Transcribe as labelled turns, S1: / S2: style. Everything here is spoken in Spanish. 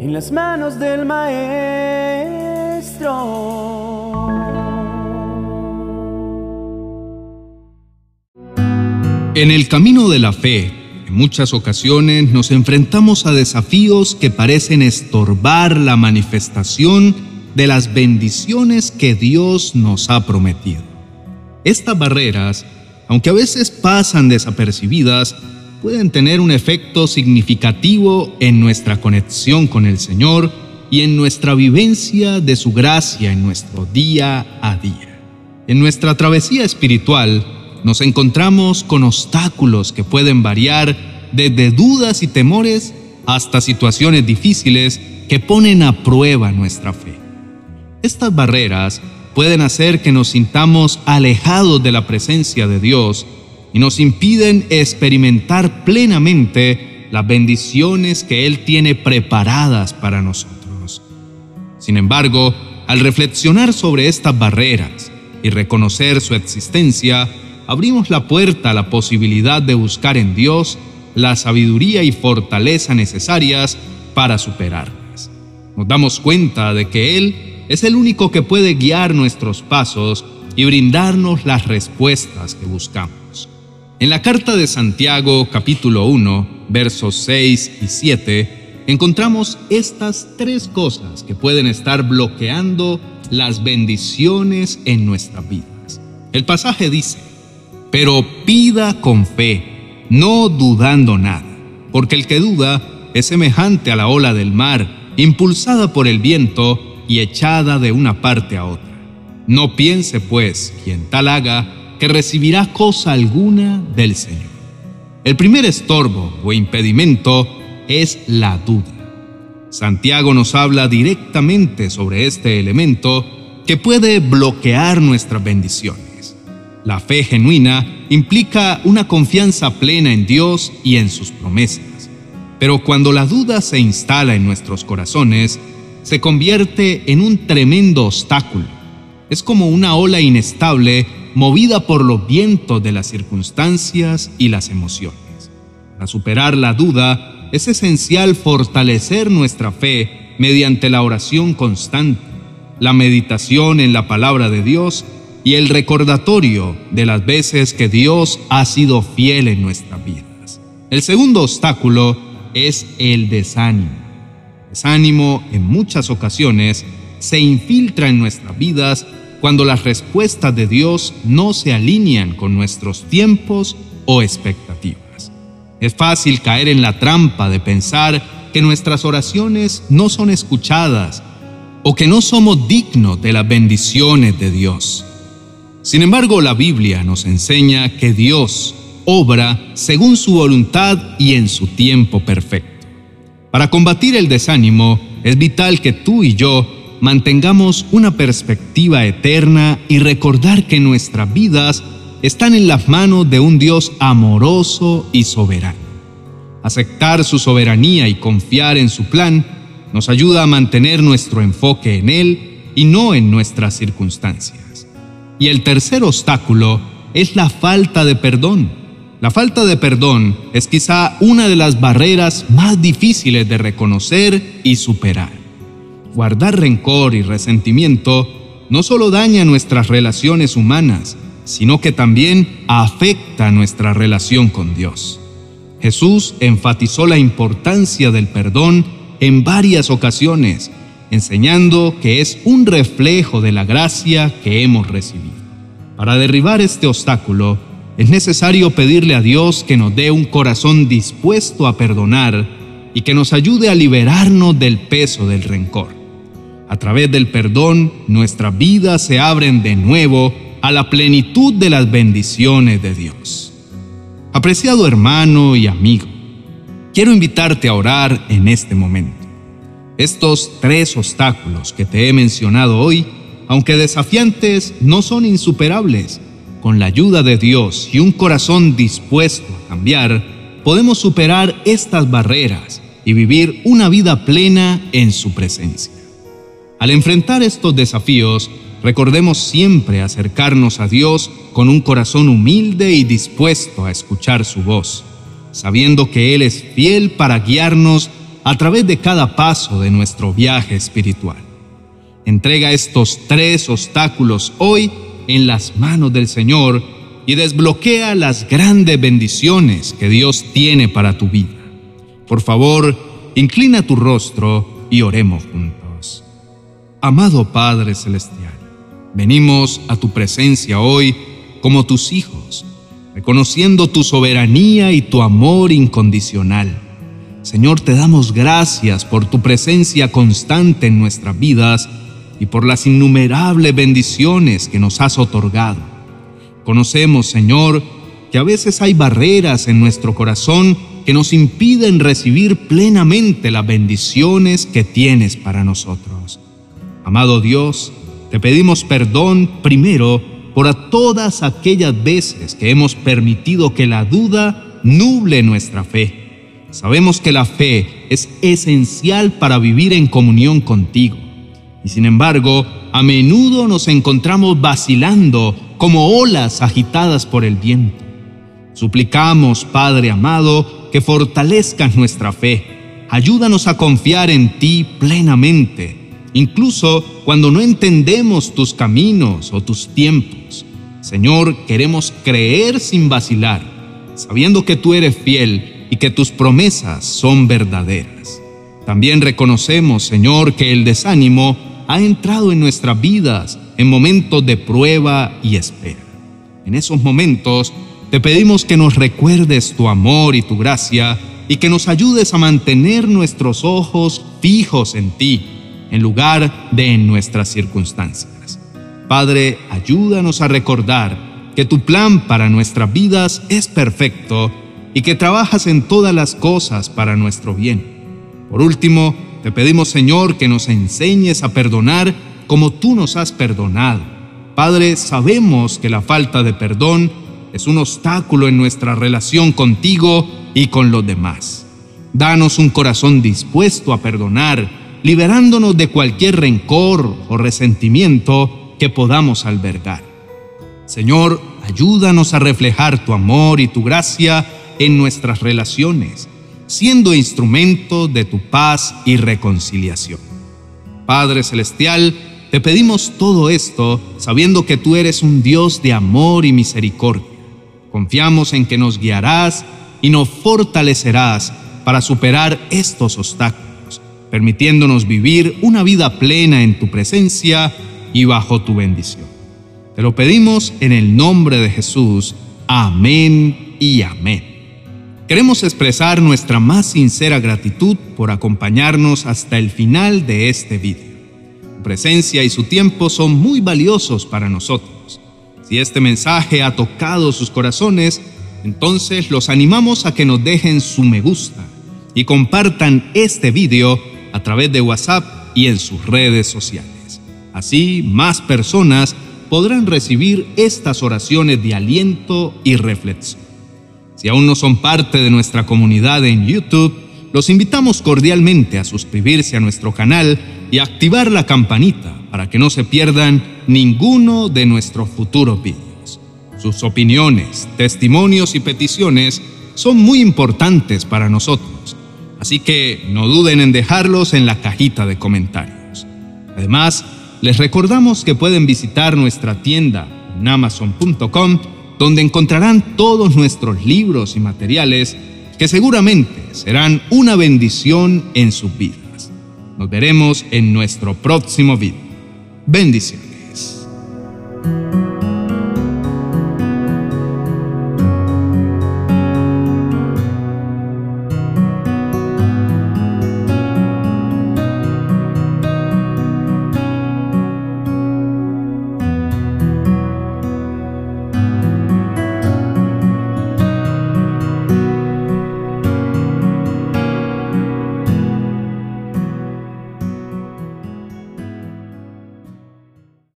S1: en las manos del Maestro.
S2: En el camino de la fe, en muchas ocasiones nos enfrentamos a desafíos que parecen estorbar la manifestación de las bendiciones que Dios nos ha prometido. Estas barreras, aunque a veces pasan desapercibidas, pueden tener un efecto significativo en nuestra conexión con el Señor y en nuestra vivencia de su gracia en nuestro día a día. En nuestra travesía espiritual nos encontramos con obstáculos que pueden variar desde dudas y temores hasta situaciones difíciles que ponen a prueba nuestra fe. Estas barreras pueden hacer que nos sintamos alejados de la presencia de Dios y nos impiden experimentar plenamente las bendiciones que Él tiene preparadas para nosotros. Sin embargo, al reflexionar sobre estas barreras y reconocer su existencia, abrimos la puerta a la posibilidad de buscar en Dios la sabiduría y fortaleza necesarias para superarlas. Nos damos cuenta de que Él es el único que puede guiar nuestros pasos y brindarnos las respuestas que buscamos. En la carta de Santiago capítulo 1, versos 6 y 7, encontramos estas tres cosas que pueden estar bloqueando las bendiciones en nuestras vidas. El pasaje dice, pero pida con fe, no dudando nada, porque el que duda es semejante a la ola del mar, impulsada por el viento y echada de una parte a otra. No piense, pues, quien tal haga, que recibirá cosa alguna del Señor. El primer estorbo o impedimento es la duda. Santiago nos habla directamente sobre este elemento que puede bloquear nuestras bendiciones. La fe genuina implica una confianza plena en Dios y en sus promesas. Pero cuando la duda se instala en nuestros corazones, se convierte en un tremendo obstáculo. Es como una ola inestable movida por los vientos de las circunstancias y las emociones. Para superar la duda, es esencial fortalecer nuestra fe mediante la oración constante, la meditación en la palabra de Dios y el recordatorio de las veces que Dios ha sido fiel en nuestras vidas. El segundo obstáculo es el desánimo. Desánimo en muchas ocasiones se infiltra en nuestras vidas cuando las respuestas de Dios no se alinean con nuestros tiempos o expectativas. Es fácil caer en la trampa de pensar que nuestras oraciones no son escuchadas o que no somos dignos de las bendiciones de Dios. Sin embargo, la Biblia nos enseña que Dios obra según su voluntad y en su tiempo perfecto. Para combatir el desánimo, es vital que tú y yo mantengamos una perspectiva eterna y recordar que nuestras vidas están en las manos de un Dios amoroso y soberano. Aceptar su soberanía y confiar en su plan nos ayuda a mantener nuestro enfoque en Él y no en nuestras circunstancias. Y el tercer obstáculo es la falta de perdón. La falta de perdón es quizá una de las barreras más difíciles de reconocer y superar. Guardar rencor y resentimiento no solo daña nuestras relaciones humanas, sino que también afecta nuestra relación con Dios. Jesús enfatizó la importancia del perdón en varias ocasiones, enseñando que es un reflejo de la gracia que hemos recibido. Para derribar este obstáculo, es necesario pedirle a Dios que nos dé un corazón dispuesto a perdonar y que nos ayude a liberarnos del peso del rencor. A través del perdón, nuestras vidas se abren de nuevo a la plenitud de las bendiciones de Dios. Apreciado hermano y amigo, quiero invitarte a orar en este momento. Estos tres obstáculos que te he mencionado hoy, aunque desafiantes, no son insuperables. Con la ayuda de Dios y un corazón dispuesto a cambiar, podemos superar estas barreras y vivir una vida plena en su presencia. Al enfrentar estos desafíos, recordemos siempre acercarnos a Dios con un corazón humilde y dispuesto a escuchar su voz, sabiendo que Él es fiel para guiarnos a través de cada paso de nuestro viaje espiritual. Entrega estos tres obstáculos hoy en las manos del Señor y desbloquea las grandes bendiciones que Dios tiene para tu vida. Por favor, inclina tu rostro y oremos juntos. Amado Padre Celestial, venimos a tu presencia hoy como tus hijos, reconociendo tu soberanía y tu amor incondicional. Señor, te damos gracias por tu presencia constante en nuestras vidas y por las innumerables bendiciones que nos has otorgado. Conocemos, Señor, que a veces hay barreras en nuestro corazón que nos impiden recibir plenamente las bendiciones que tienes para nosotros. Amado Dios, te pedimos perdón primero por todas aquellas veces que hemos permitido que la duda nuble nuestra fe. Sabemos que la fe es esencial para vivir en comunión contigo y sin embargo, a menudo nos encontramos vacilando como olas agitadas por el viento. Suplicamos, Padre amado, que fortalezcas nuestra fe. Ayúdanos a confiar en ti plenamente, incluso cuando no entendemos tus caminos o tus tiempos. Señor, queremos creer sin vacilar, sabiendo que tú eres fiel y que tus promesas son verdaderas. También reconocemos, Señor, que el desánimo ha entrado en nuestras vidas en momentos de prueba y espera. En esos momentos te pedimos que nos recuerdes tu amor y tu gracia y que nos ayudes a mantener nuestros ojos fijos en ti en lugar de en nuestras circunstancias. Padre, ayúdanos a recordar que tu plan para nuestras vidas es perfecto y que trabajas en todas las cosas para nuestro bien. Por último, te pedimos, Señor, que nos enseñes a perdonar como tú nos has perdonado. Padre, sabemos que la falta de perdón es un obstáculo en nuestra relación contigo y con los demás. Danos un corazón dispuesto a perdonar, liberándonos de cualquier rencor o resentimiento que podamos albergar. Señor, ayúdanos a reflejar tu amor y tu gracia en nuestras relaciones siendo instrumento de tu paz y reconciliación. Padre Celestial, te pedimos todo esto sabiendo que tú eres un Dios de amor y misericordia. Confiamos en que nos guiarás y nos fortalecerás para superar estos obstáculos, permitiéndonos vivir una vida plena en tu presencia y bajo tu bendición. Te lo pedimos en el nombre de Jesús. Amén y amén. Queremos expresar nuestra más sincera gratitud por acompañarnos hasta el final de este vídeo. Su presencia y su tiempo son muy valiosos para nosotros. Si este mensaje ha tocado sus corazones, entonces los animamos a que nos dejen su me gusta y compartan este vídeo a través de WhatsApp y en sus redes sociales. Así más personas podrán recibir estas oraciones de aliento y reflexión. Si aún no son parte de nuestra comunidad en YouTube, los invitamos cordialmente a suscribirse a nuestro canal y activar la campanita para que no se pierdan ninguno de nuestros futuros vídeos. Sus opiniones, testimonios y peticiones son muy importantes para nosotros, así que no duden en dejarlos en la cajita de comentarios. Además, les recordamos que pueden visitar nuestra tienda en amazon.com donde encontrarán todos nuestros libros y materiales que seguramente serán una bendición en sus vidas. Nos veremos en nuestro próximo video. Bendiciones.